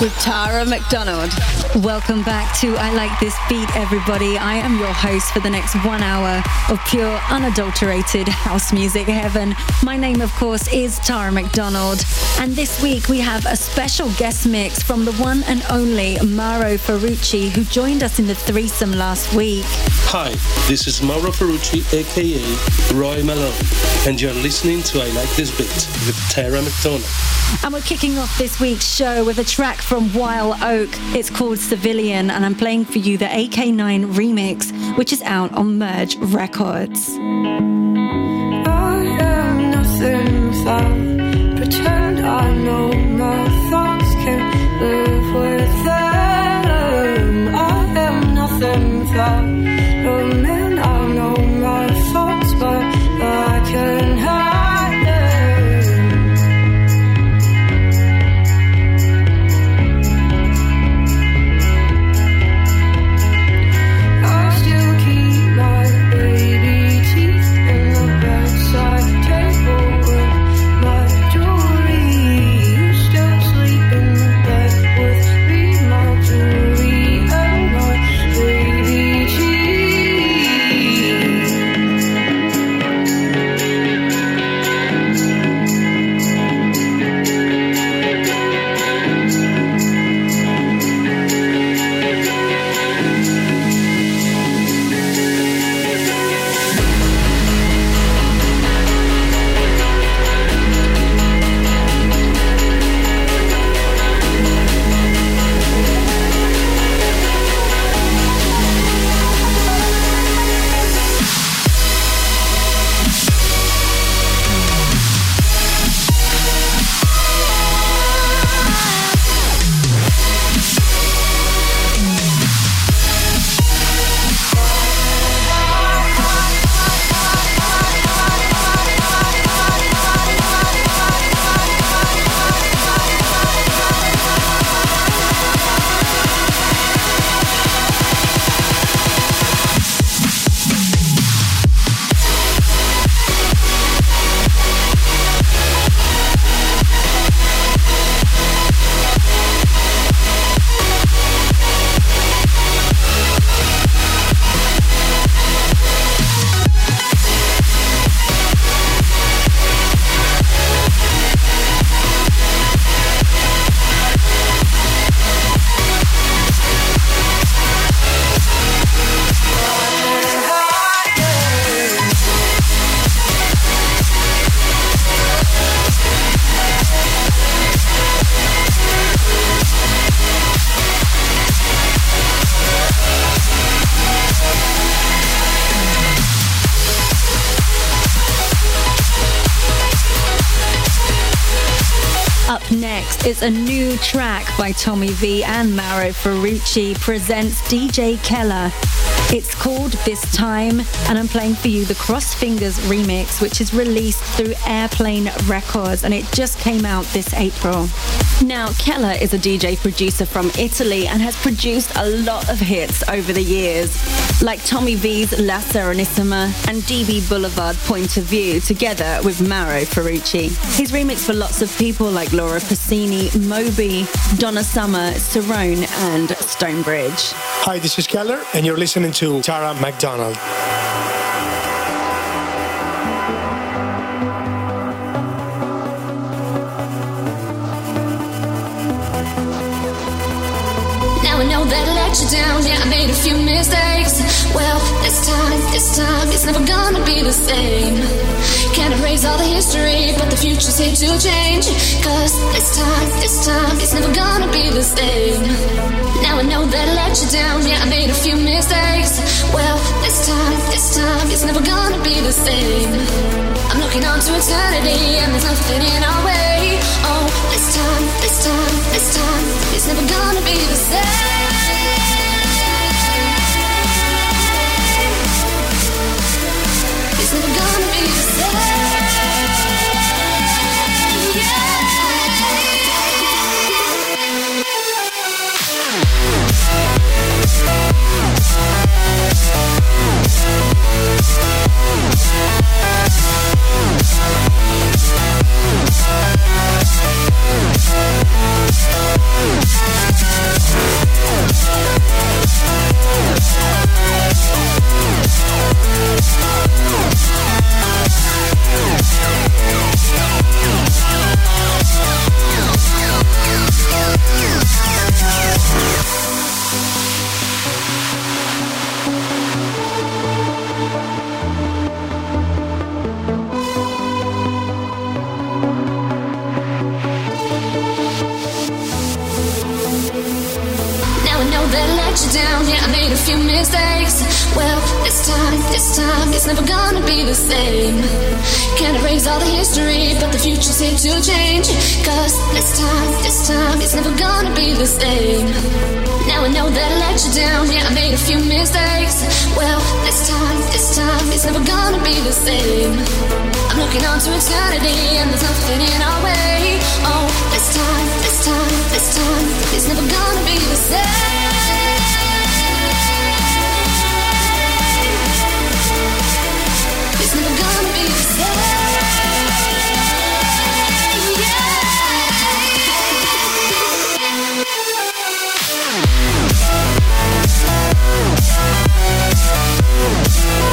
Like This Beat with Tara McDonald. Welcome back to I Like This Beat, everybody. I am your host for the next one hour of pure, unadulterated house music heaven. My name, of course, is Tara McDonald. And this week we have a special guest mix from the one and only Mauro Ferrucci, who joined us in the threesome last week. Hi, this is Mauro Ferrucci, aka Roy Malone, and you're listening to I Like This Beat with Tara McDonald. And we're kicking off this week's show with a track from Wild Oak. It's called Civilian, and I'm playing for you the AK9 remix, which is out on Merge Records. I am nothing without pretend I know my thoughts can live with a new track by Tommy V and Mauro Ferrucci presents DJ Keller. It's called This Time, and I'm playing for you the Cross Fingers remix, which is released through Airplane Records, and it just came out this April. Now, Keller is a DJ producer from Italy and has produced a lot of hits over the years, like Tommy V's La Serenissima and DB Boulevard Point of View, together with Mauro Ferrucci. He's remixed for lots of people like Laura Pausini, Moby, Donna Summer, Cerrone, and Stonebridge. Hi, this is Keller, and you're listening to Tara McDonald. Now I know that I let you down. Yeah, I made a few mistakes. Well, time, this time, it's never gonna be the same. Can't erase all the history, but the future's here to change. Cause this time, this time, it's never gonna be the same. Now I know that I let you down. Yeah, I made a few mistakes. Well, this time, this time, it's never gonna be the same. I'm looking on to eternity, and there's nothing in our way. Oh, this time, this time, this time, it's never gonna be the same. Oh, few mistakes. Well, this time, this time, it's never gonna be the same. Can't erase all the history, but the future's here to change. Cause this time, this time, it's never gonna be the same. Now I know that I let you down. Yeah, I made a few mistakes. Well, this time, this time, it's never gonna be the same. I'm looking on to eternity, and there's nothing in our way. Oh, this time, this time, this time, it's never gonna be the same. Yeah.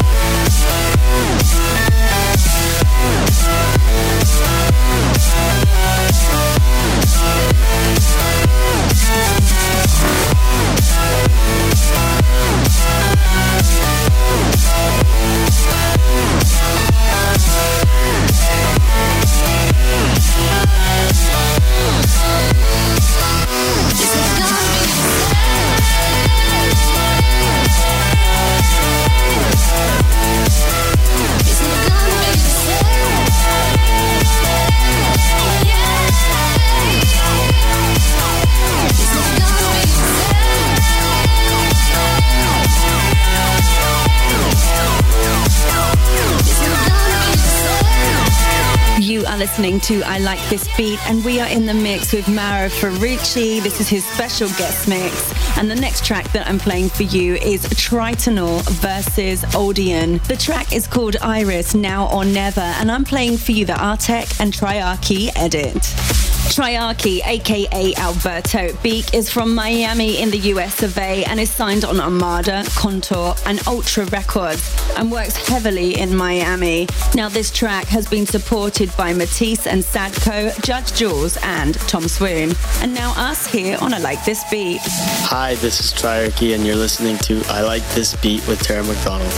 Listening to I Like This Beat, and we are in the mix with Mauro Ferrucci. This is his special guest mix. And the next track that I'm playing for you is Tritonal versus Audien. The track is called Iris Now or Never, and I'm playing for you the Artec and Triarchy edit. Triarchy, aka Alberto Beak, is from Miami in the US of A and is signed on Armada, Contour, and Ultra Records and works heavily in Miami. Now, this track has been supported by Matisse and Sadko, Judge Jules, and Tom Swoon. And now, us here on I Like This Beat. Hi, this is Triarchy, and you're listening to I Like This Beat with Tara McDonald.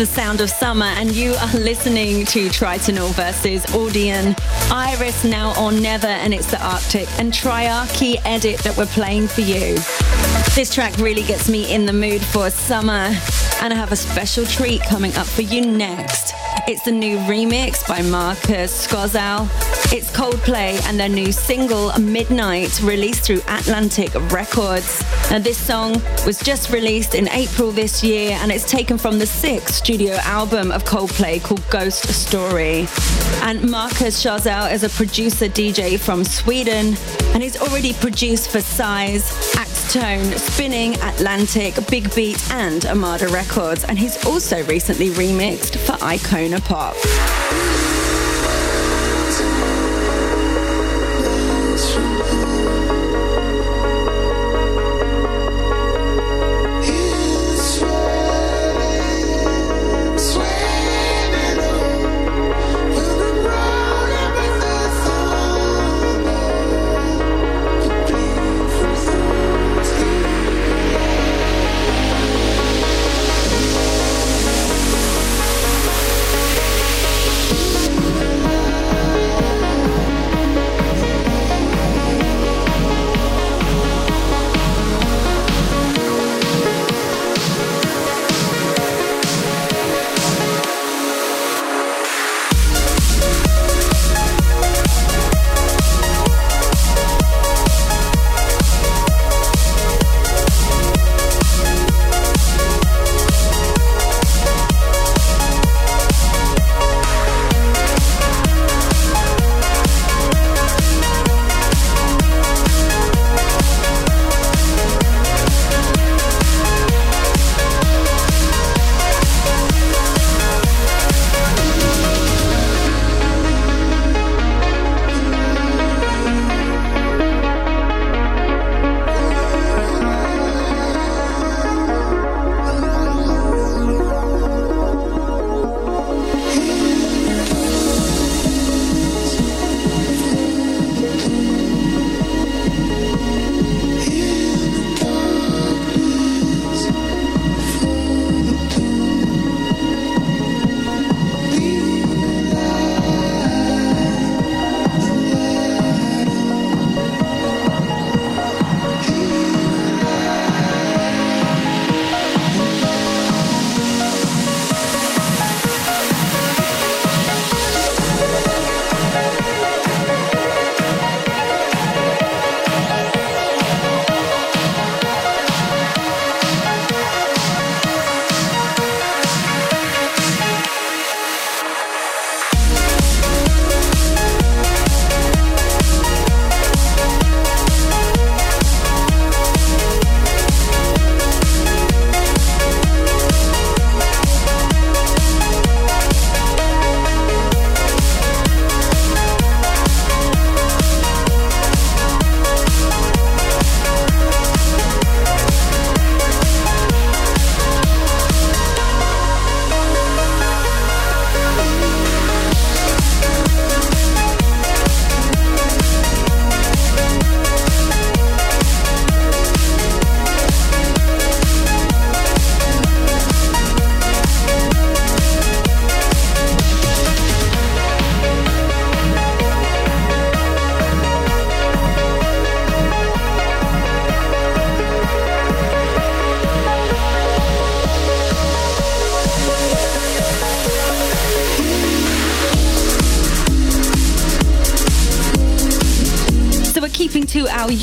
The Sound of Summer, and you are listening to Tritonal versus Audien. Iris now or never, and it's the Arctic and Triarchy edit that we're playing for you. This track really gets me in the mood for summer, and I have a special treat coming up for you next. It's the new remix by Marcus Schössow. It's Coldplay and their new single Midnight released through Atlantic Records. Now this song was just released in April this year and it's taken from the sixth studio album of Coldplay called Ghost Story. And Marcus Schössow is a producer DJ from Sweden and he's already produced for Size, Tone, Spinning, Atlantic, Big Beat, and Armada Records. And he's also recently remixed for Icona Pop.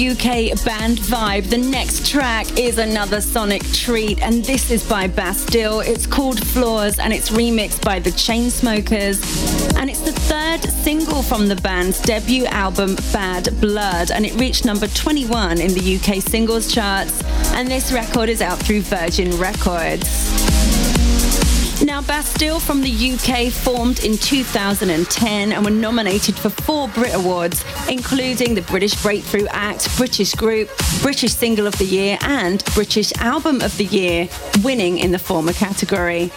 UK band vibe, the next track is another sonic treat, and this is by Bastille. It's called Flaws, and it's remixed by the Chainsmokers. And it's the third single from the band's debut album, Bad Blood, and it reached number 21 in the UK singles charts. And this record is out through Virgin Records. Now, Bastille from the UK formed in 2010 and were nominated for four Brit Awards, including the British Breakthrough Act, British Group, British Single of the Year, and British Album of the Year, winning in the former category.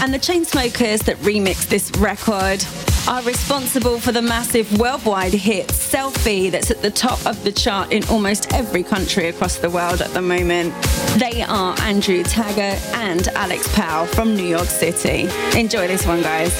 And the Chainsmokers that remixed this record are responsible for the massive worldwide hit Selfie that's at the top of the chart in almost every country across the world at the moment. They are Andrew Taggart and Alex Powell from New York City. Enjoy this one, guys.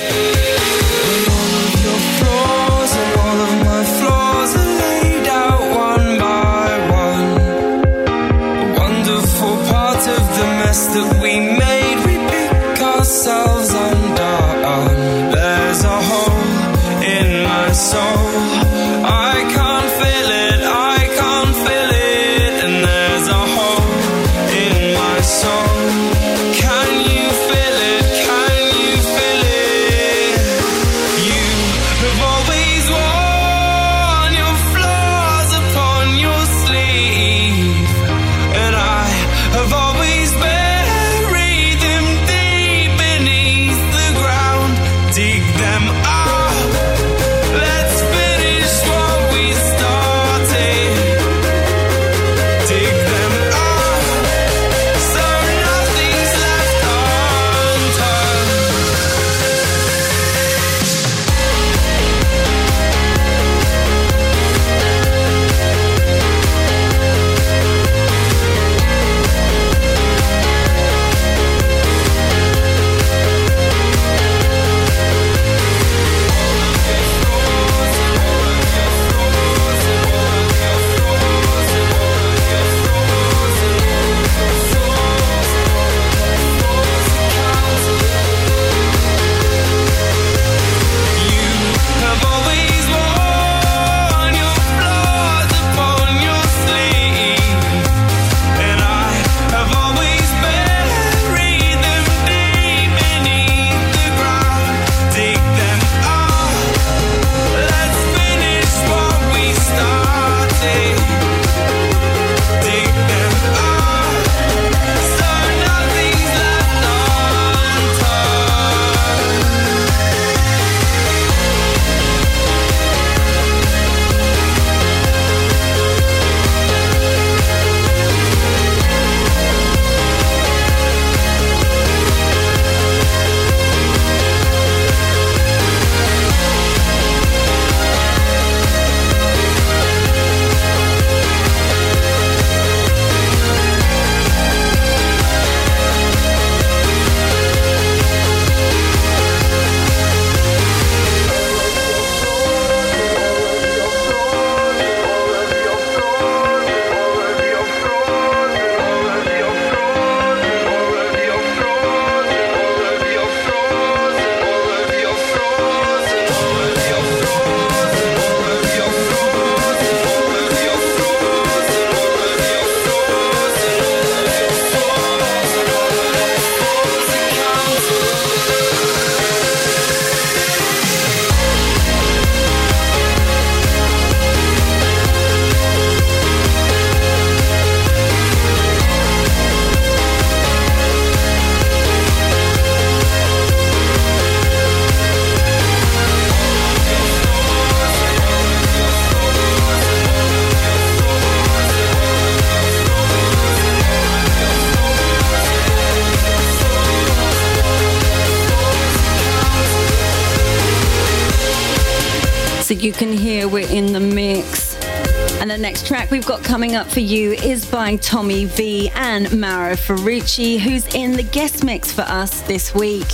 Coming up for you is by Tommy V and Mauro Ferrucci, who's in the guest mix for us this week.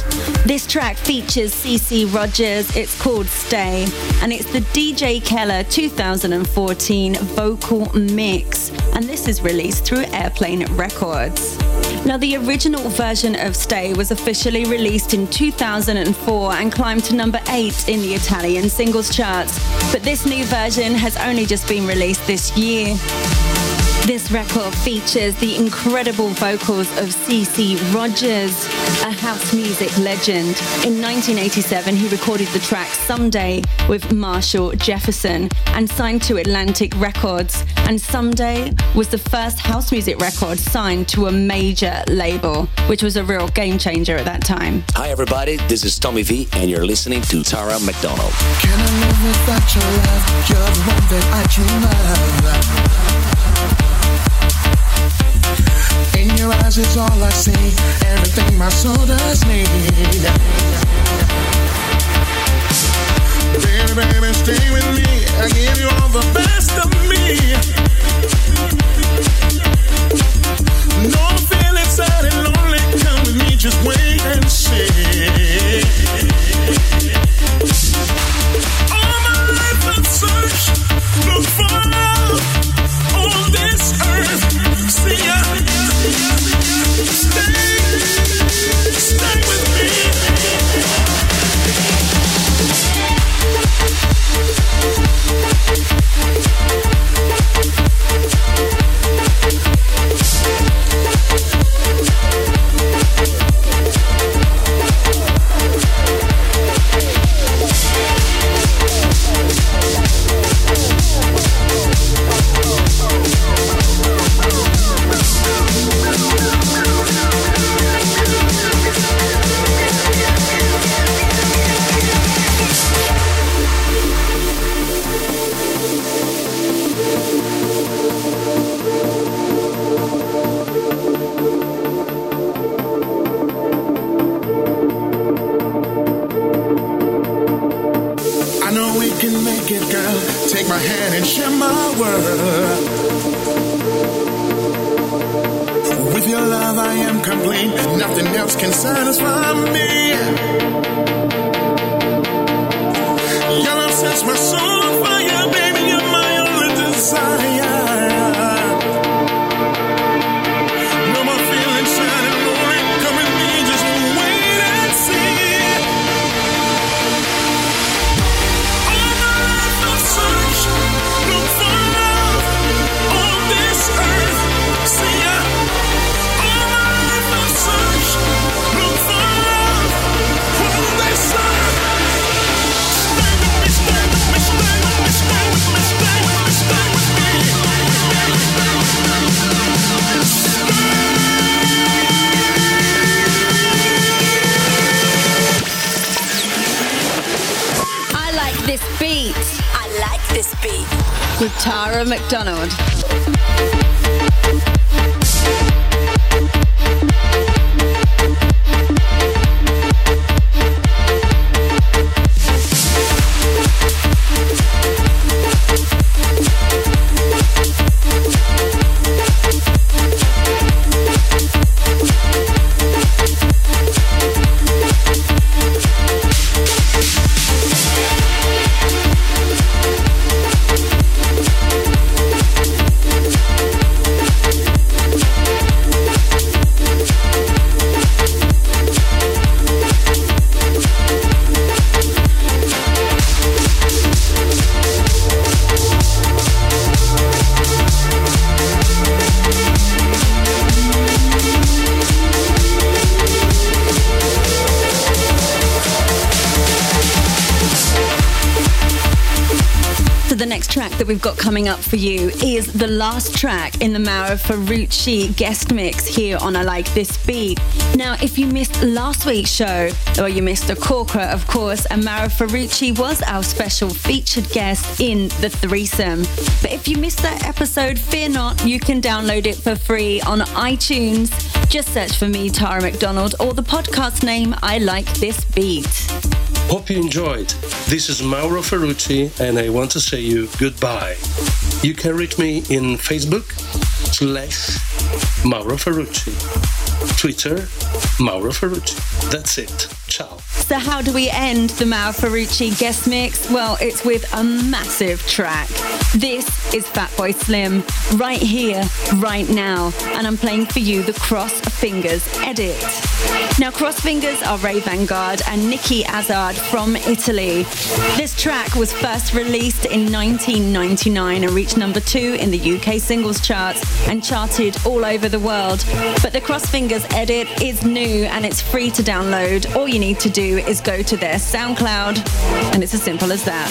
This track features CeCe Rogers. It's called Stay, and it's the DJ Keller 2014 vocal mix. And this is released through Airplane Records. Now, the original version of Stay was officially released in 2004 and climbed to number 8 in the Italian singles charts. But this new version has only just been released this year. This record features the incredible vocals of CeCe Rogers, a house music legend. In 1987, he recorded the track Someday with Marshall Jefferson and signed to Atlantic Records. And Someday was the first house music record signed to a major label, which was a real game changer at that time. Hi, everybody. This is Tommy V, and you're listening to Tara McDonald. Can I live without your love? You're the one that I dream of. Your eyes is all I see. Everything my soul does need. Baby, baby, stay with me. I give you all the best of me. No feeling sad and lonely. Come with me, just wait and see. McDonald. We've got coming up for you is the last track in the Mauro Ferrucci guest mix here on I Like This Beat. Now, if you missed last week's show, or you missed a corker, of course, and Mauro Ferrucci was our special featured guest in the threesome. But if you missed that episode, fear not, you can download it for free on iTunes. Just search for me, Tara McDonald, or the podcast name I Like This Beat. Hope you enjoyed. This is Mauro Ferrucci, and I want to say you goodbye. You can reach me in Facebook slash Mauro Ferrucci, Twitter Mauro Ferrucci. That's it. Ciao. So, how do we end the Mauro Ferrucci guest mix? Well, it's with a massive track. This is Fatboy Slim, right here, right now, and I'm playing for you the Cross Fingers edit. Now, Cross Fingers are Ray Vanguard and Nicky Azard from Italy. This track was first released in 1999 and reached number two in the UK singles charts and charted all over the world. But the Cross Fingers edit is new and it's free to download. All you need to do is go to their SoundCloud, and it's as simple as that.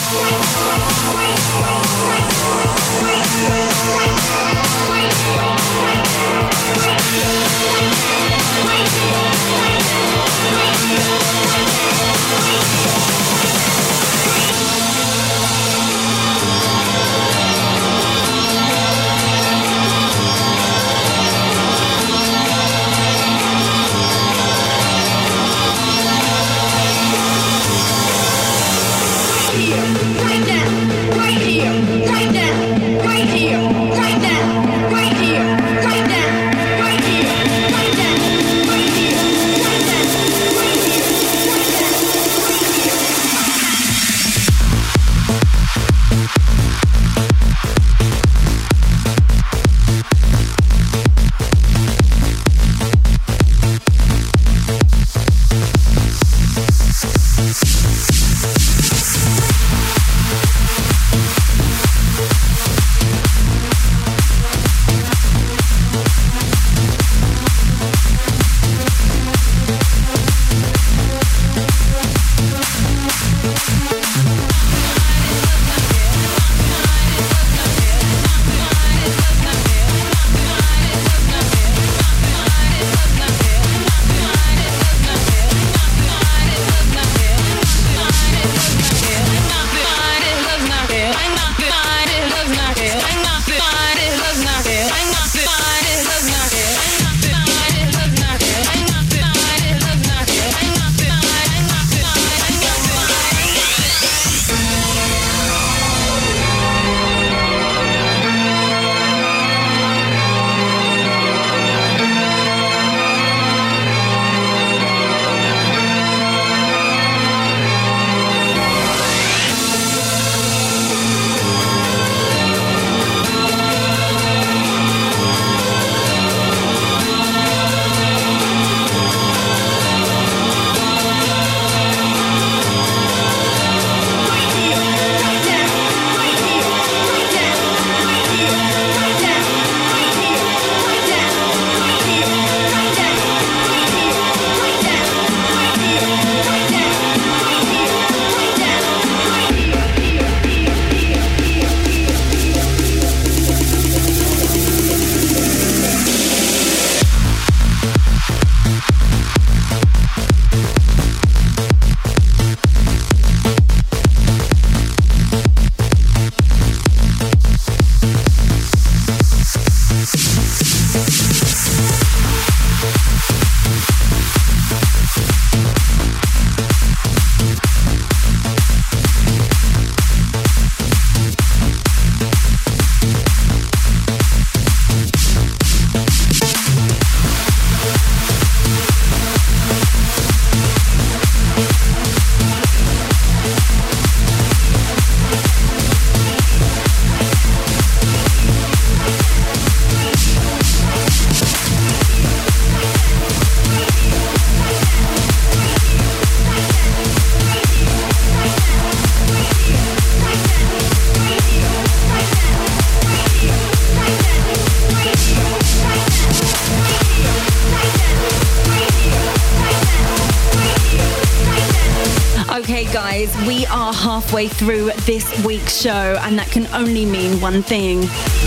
Through this week's show, and that can only mean one thing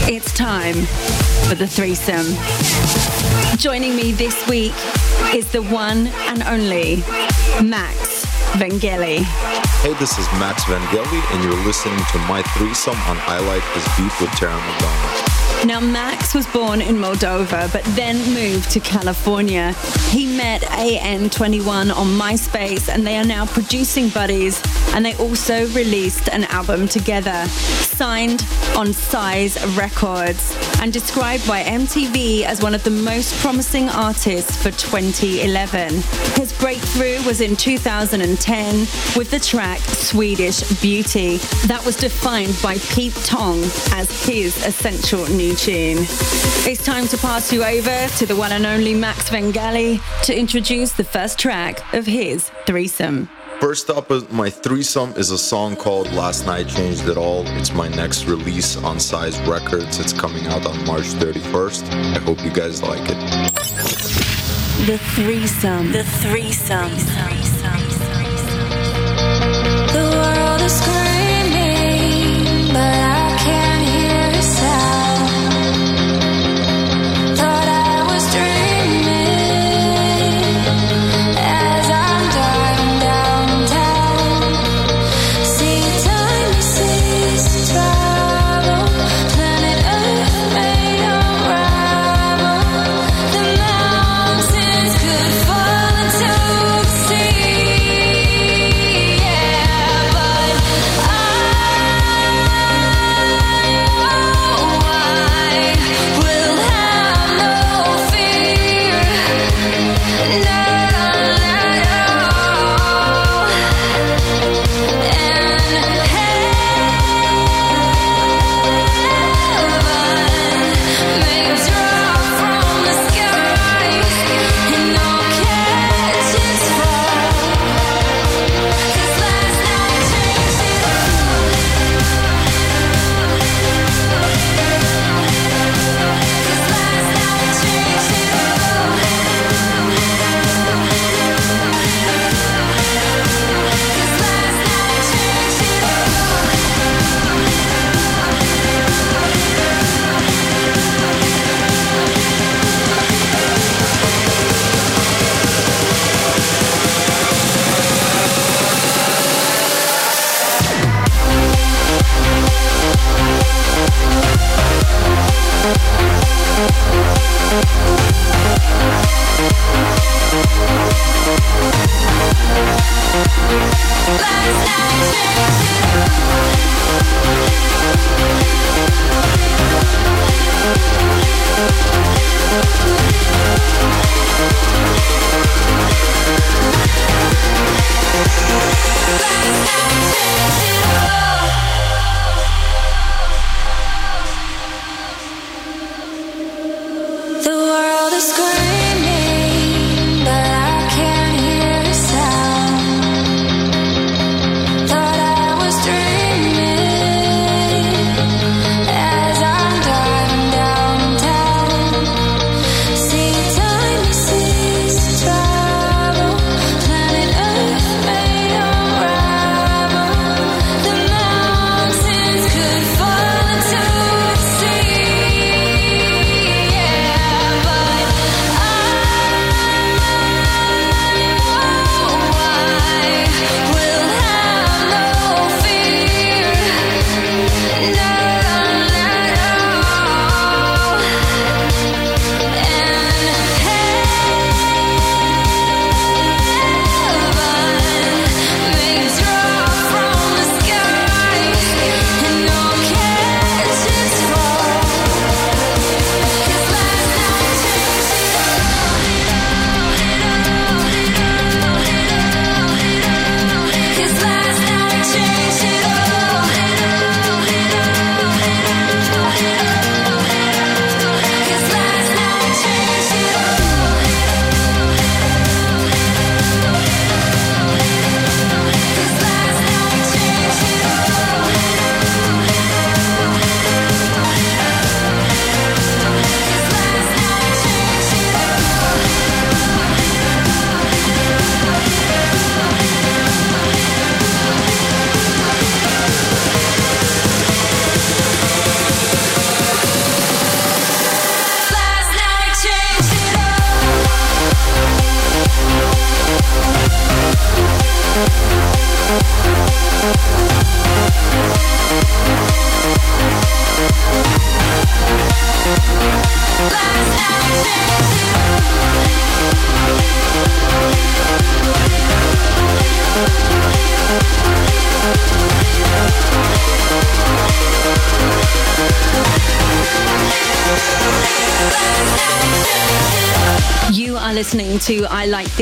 it's time for the threesome. Joining me this week is the one and only Max Vangeli. Hey, this is Max Vangeli, and you're listening to my threesome on I Like This Beat with Tara McDonald. Now, Max was born in Moldova, but then moved to California. He met AN21 on MySpace, and they are now producing buddies. and they also released an album together, signed on Size Records, and described by MTV as one of the most promising artists for 2011. His breakthrough was in 2010 with the track Swedish Beauty, that was defined by Pete Tong as his essential new tune. It's time to pass you over to the one and only Max Vangeli to introduce the first track of his threesome. First up, uh, my threesome is a song called Last Night Changed It All. It's my next release on Size Records. It's coming out on March 31st. I hope you guys like it. The threesome. The threesome. The world is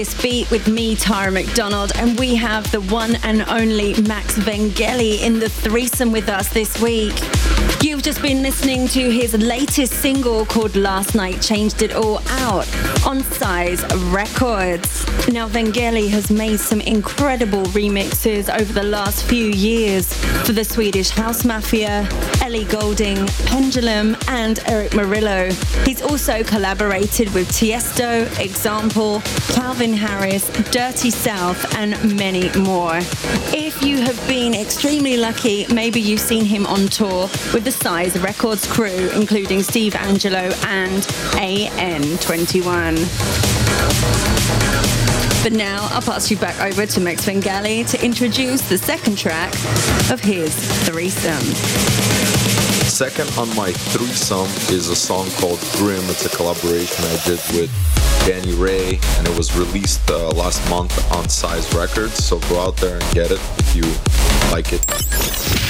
This Beat with me, Tara McDonald, and we have the one and only Max Vangeli in the threesome with us this week. You've just been listening to his latest single called Last Night Changed It All Out on Size Records. Now, Vangeli has made some incredible remixes over the last few years for the Swedish House Mafia, Ellie Goulding, Pendulum, and Erick Morillo. He's also collaborated with Tiesto, Example, Calvin Harris, Dirty South, and many more. If you have been extremely lucky, maybe you've seen him on tour with the Size Records crew, including Steve Angello and AN21. But now I'll pass you back over to Max Vangeli to introduce the second track of his threesome. Second on my threesome is a song called Grim. It's a collaboration I did with Danny Ray, and it was released uh, last month on Size Records. So go out there and get it if you like it.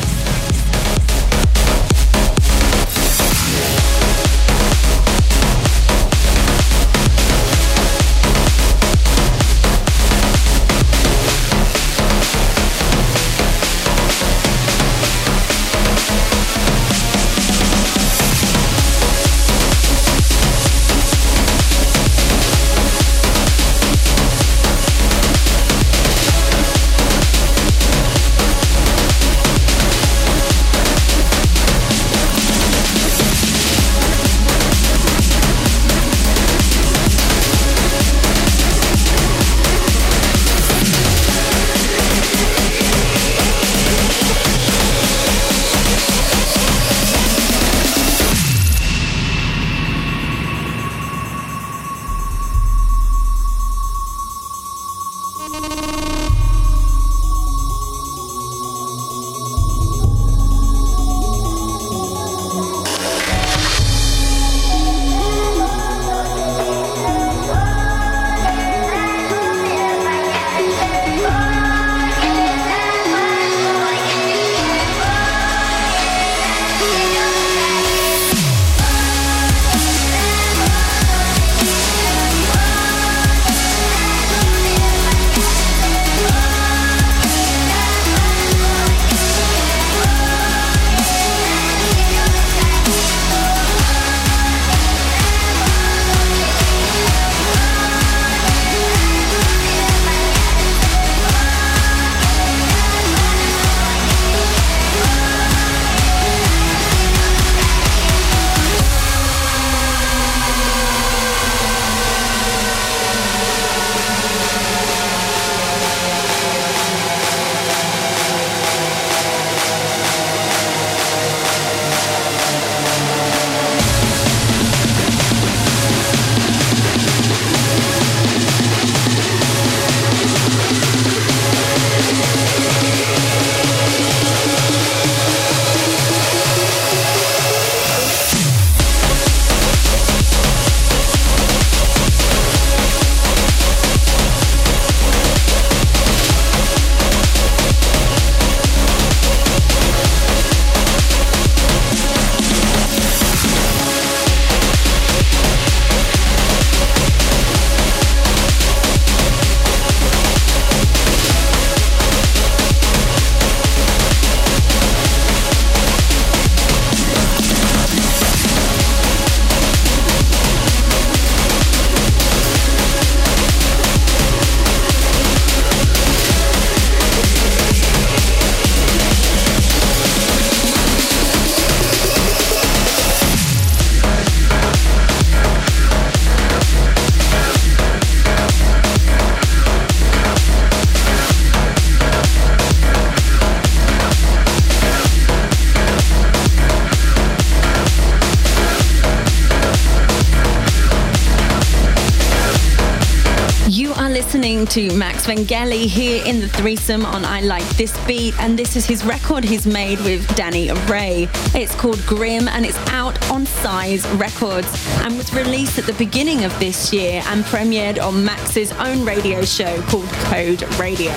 to Max Vangeli here in the threesome on I Like This Beat, and this is his record he's made with Danny Ray. It's called Grim and it's out on Size Records and was released at the beginning of this year and premiered on Max's own radio show called Code Radio.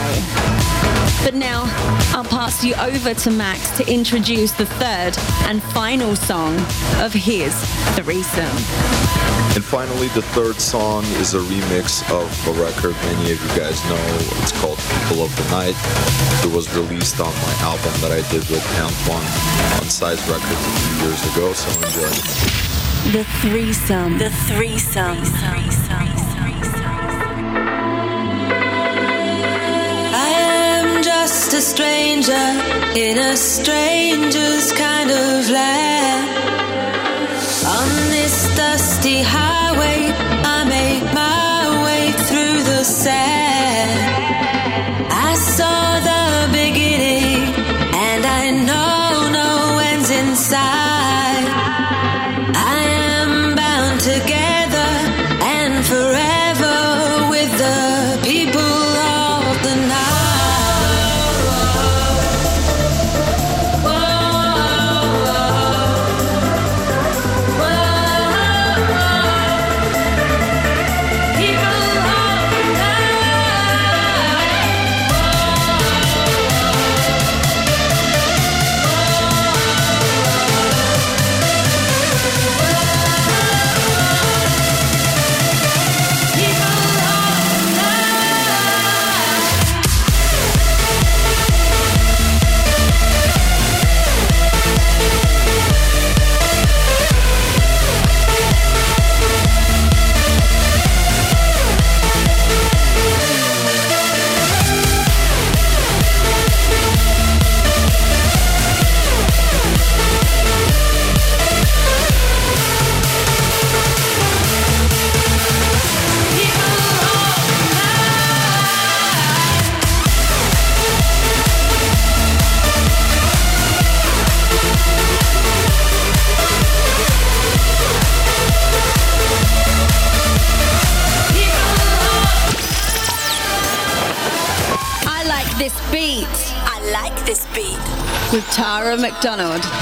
But now I'll pass you over to Max to introduce the third and final song of his threesome. And finally, the third song is a remix of a record many of you guys know. It's called People of the Night. It was released on my album that I did with Antoine on Size Records a few years ago, so enjoy. The threesome. The threesome. I am just a stranger in a stranger's kind of land. Dusty highway, I make my way through the sand. Tara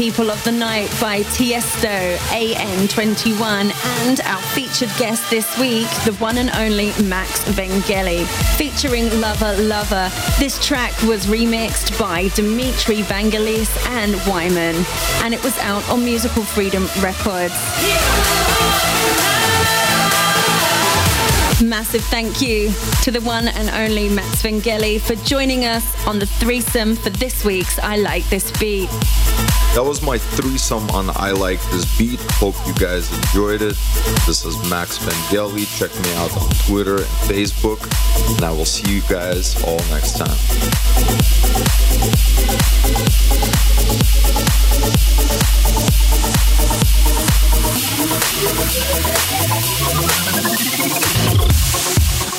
People of the Night by Tiesto, AN21, and our featured guest this week, the one and only Max Vangeli, featuring Lover Lover. This track was remixed by Dimitri Vangelis and Wyman, and it was out on Musical Freedom Records. Massive thank you to the one and only Max Vangeli for joining us on the threesome for this week's I Like This Beat. That was my threesome on I Like This Beat. Hope you guys enjoyed it. This is Max Vangeli. Check me out on Twitter and Facebook. And I will see you guys all next time.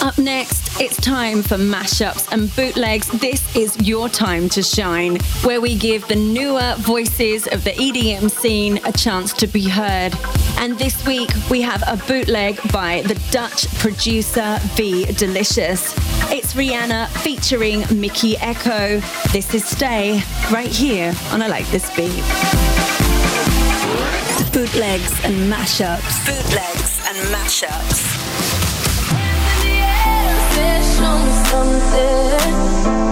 Up next, it's time for mashups and bootlegs. This is your time to shine, where we give the newer voices of the EDM scene a chance to be heard. And this week we have a bootleg by the Dutch producer V Delicious. It's Rihanna featuring Mikky Ekko. This is Stay right here on I Like This Beat. Bootlegs and mashups. Bootlegs and mashups found something.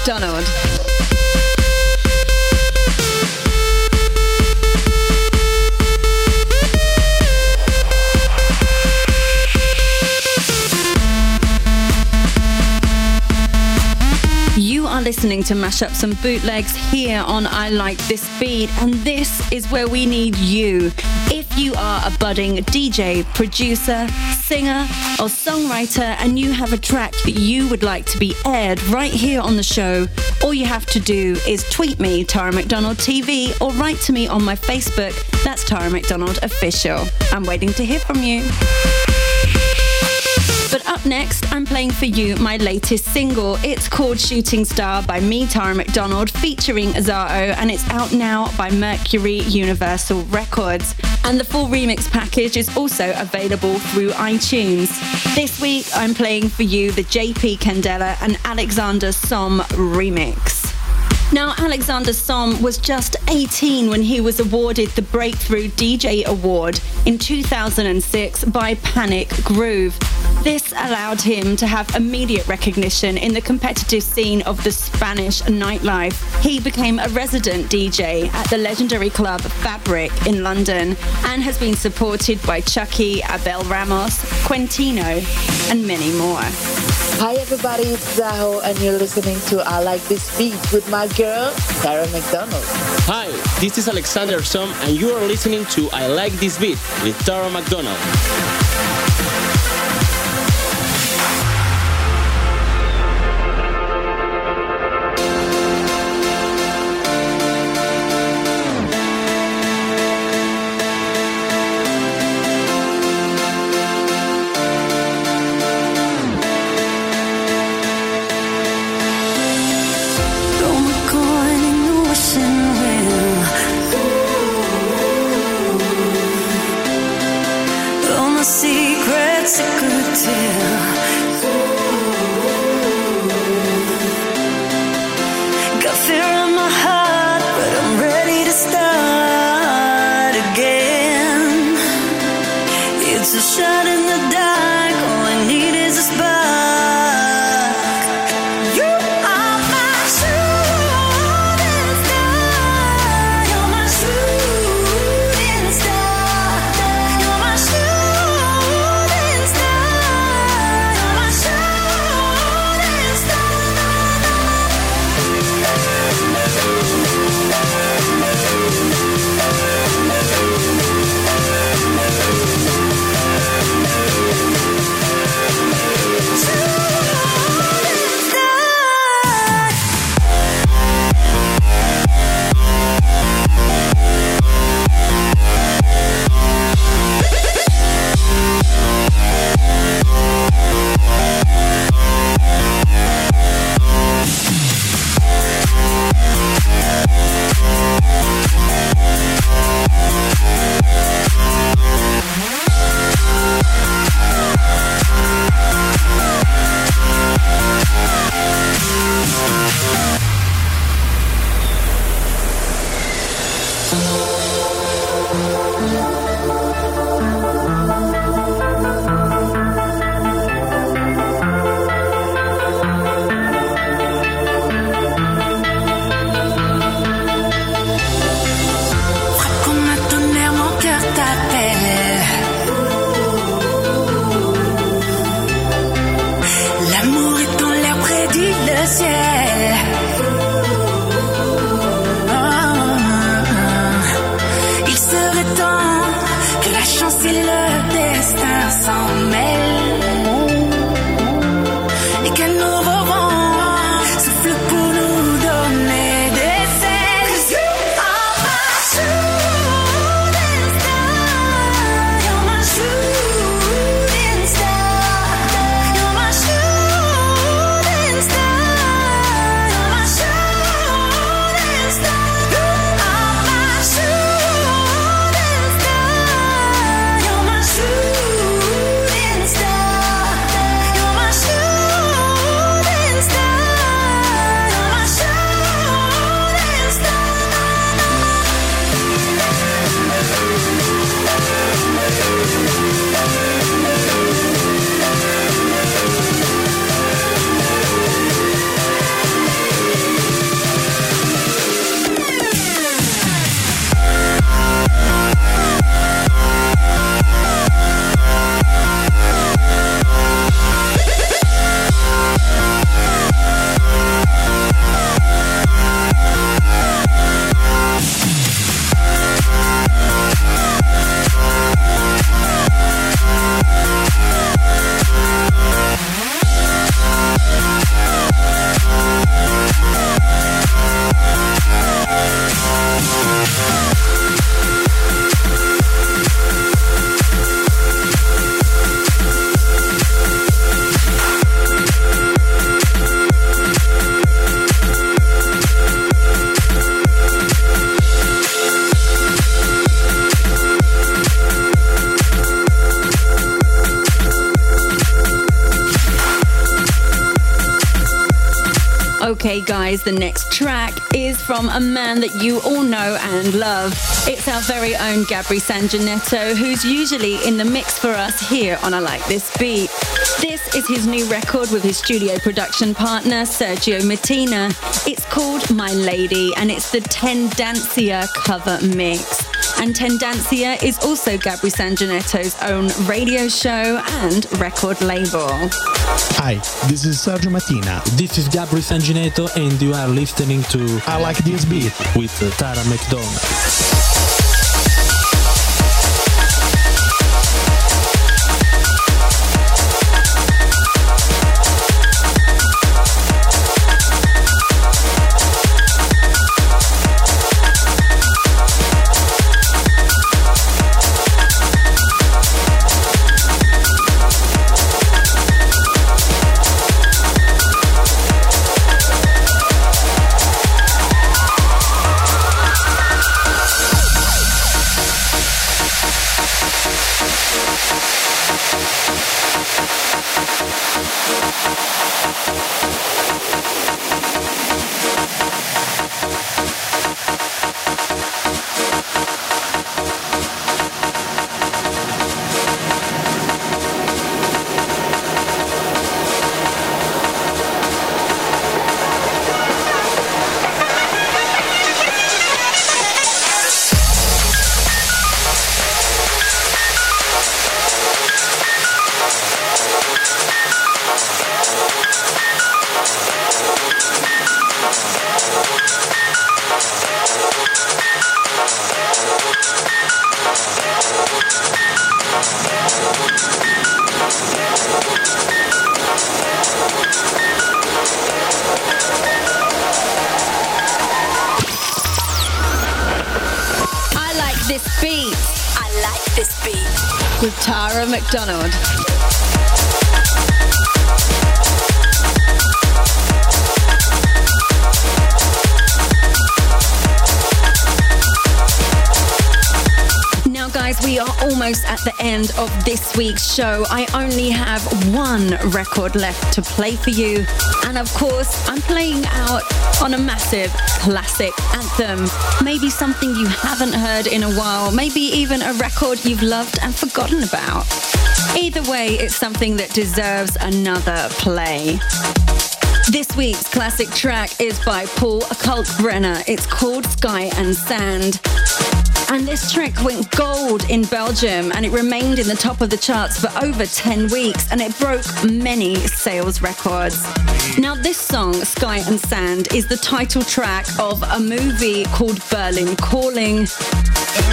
McDonald. You are listening to mashups and bootlegs here on I Like This Beat, and this is where we need you. If you are a budding DJ, producer, singer, or songwriter, and you have a track that you would like to be aired right here on the show, all you have to do is tweet me, Tara McDonald TV, or write to me on my Facebook. That's Tara McDonald Official. I'm waiting to hear from you. But up next, I'm playing for you my latest single. It's called Shooting Star by me, Tara McDonald, featuring Zaho, and it's out now by Mercury Universal Records. And the full remix package is also available through iTunes. This week, I'm playing for you the JP Candela and Alexander Som remix. Now, Alexander Som was just 18 when he was awarded the Breakthrough DJ Award in 2006 by Panic Groove. This allowed him to have immediate recognition in the competitive scene of the Spanish nightlife. He became a resident DJ at the legendary club Fabric in London and has been supported by Chuckie, Abel Ramos, Quentino, and many more. Hi everybody, it's Zaho and you're listening to I Like This Beat with my girl, Sarah McDonald. Hi, this is Alexander Som, and you are listening to I Like This Beat with Tara McDonald. Okay, guys, the next track is from a man that you all know and love. It's our very own Gabri Sanginetto, who's usually in the mix for us here on I Like This Beat. This is his new record with his studio production partner, Sergio Mattina. It's called My Lady, and it's the Tendancia cover mix. And Tendancia is also Gabri Sanginetto's own radio show and record label. Hi, this is Sergio Mattina. This is Gabri Sanginetto, and you are listening to I Like This Beat with Tara McDonald. Left to play for you. And of course, I'm playing out on a massive classic anthem. Maybe something you haven't heard in a while. Maybe even a record you've loved and forgotten about. Either way, it's something that deserves another play. This week's classic track is by Paul Kalkbrenner. It's called Sky and Sand. And this track went gold in Belgium and it remained in the top of the charts for over 10 weeks and it broke many sales records. Now, this song, Sky and Sand, is the title track of a movie called Berlin Calling,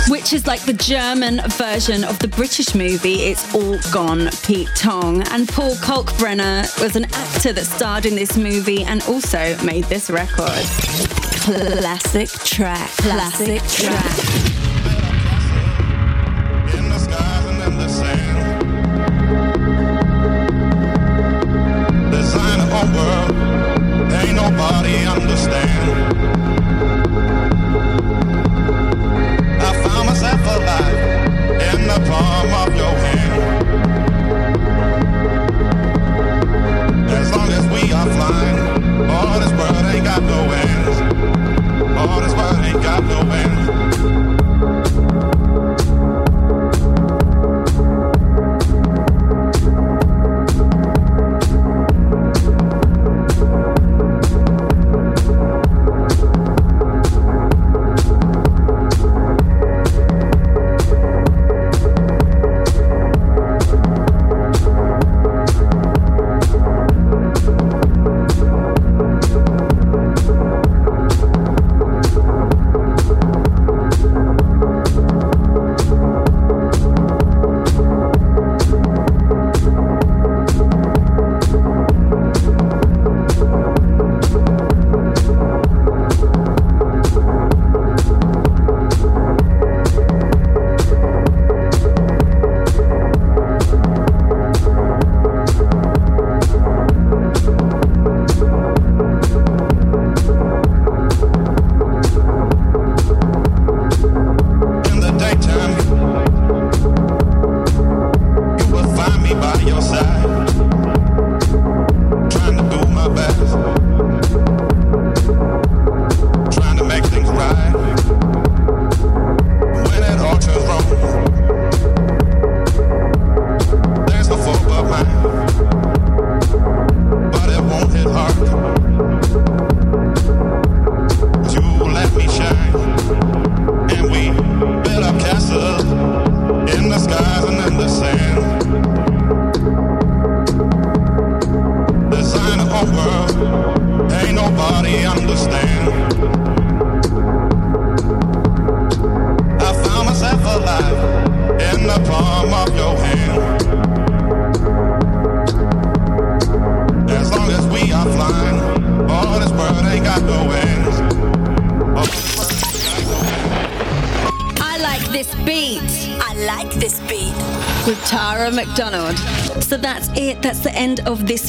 which is like the German version of the British movie It's All Gone Pete Tong. And Paul Kalkbrenner was an actor that starred in this movie and also made this record. Classic track. Classic track. In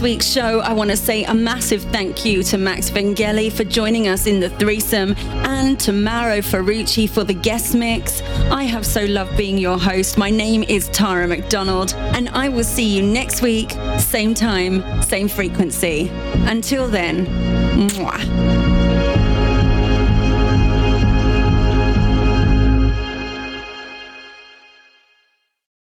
week's show. I want to say a massive thank you to Max Vangeli for joining us in the threesome and to Mauro Ferrucci for the guest mix. I have so loved being your host. My name is Tara McDonald, and I will see you next week, same time, same frequency. Until then.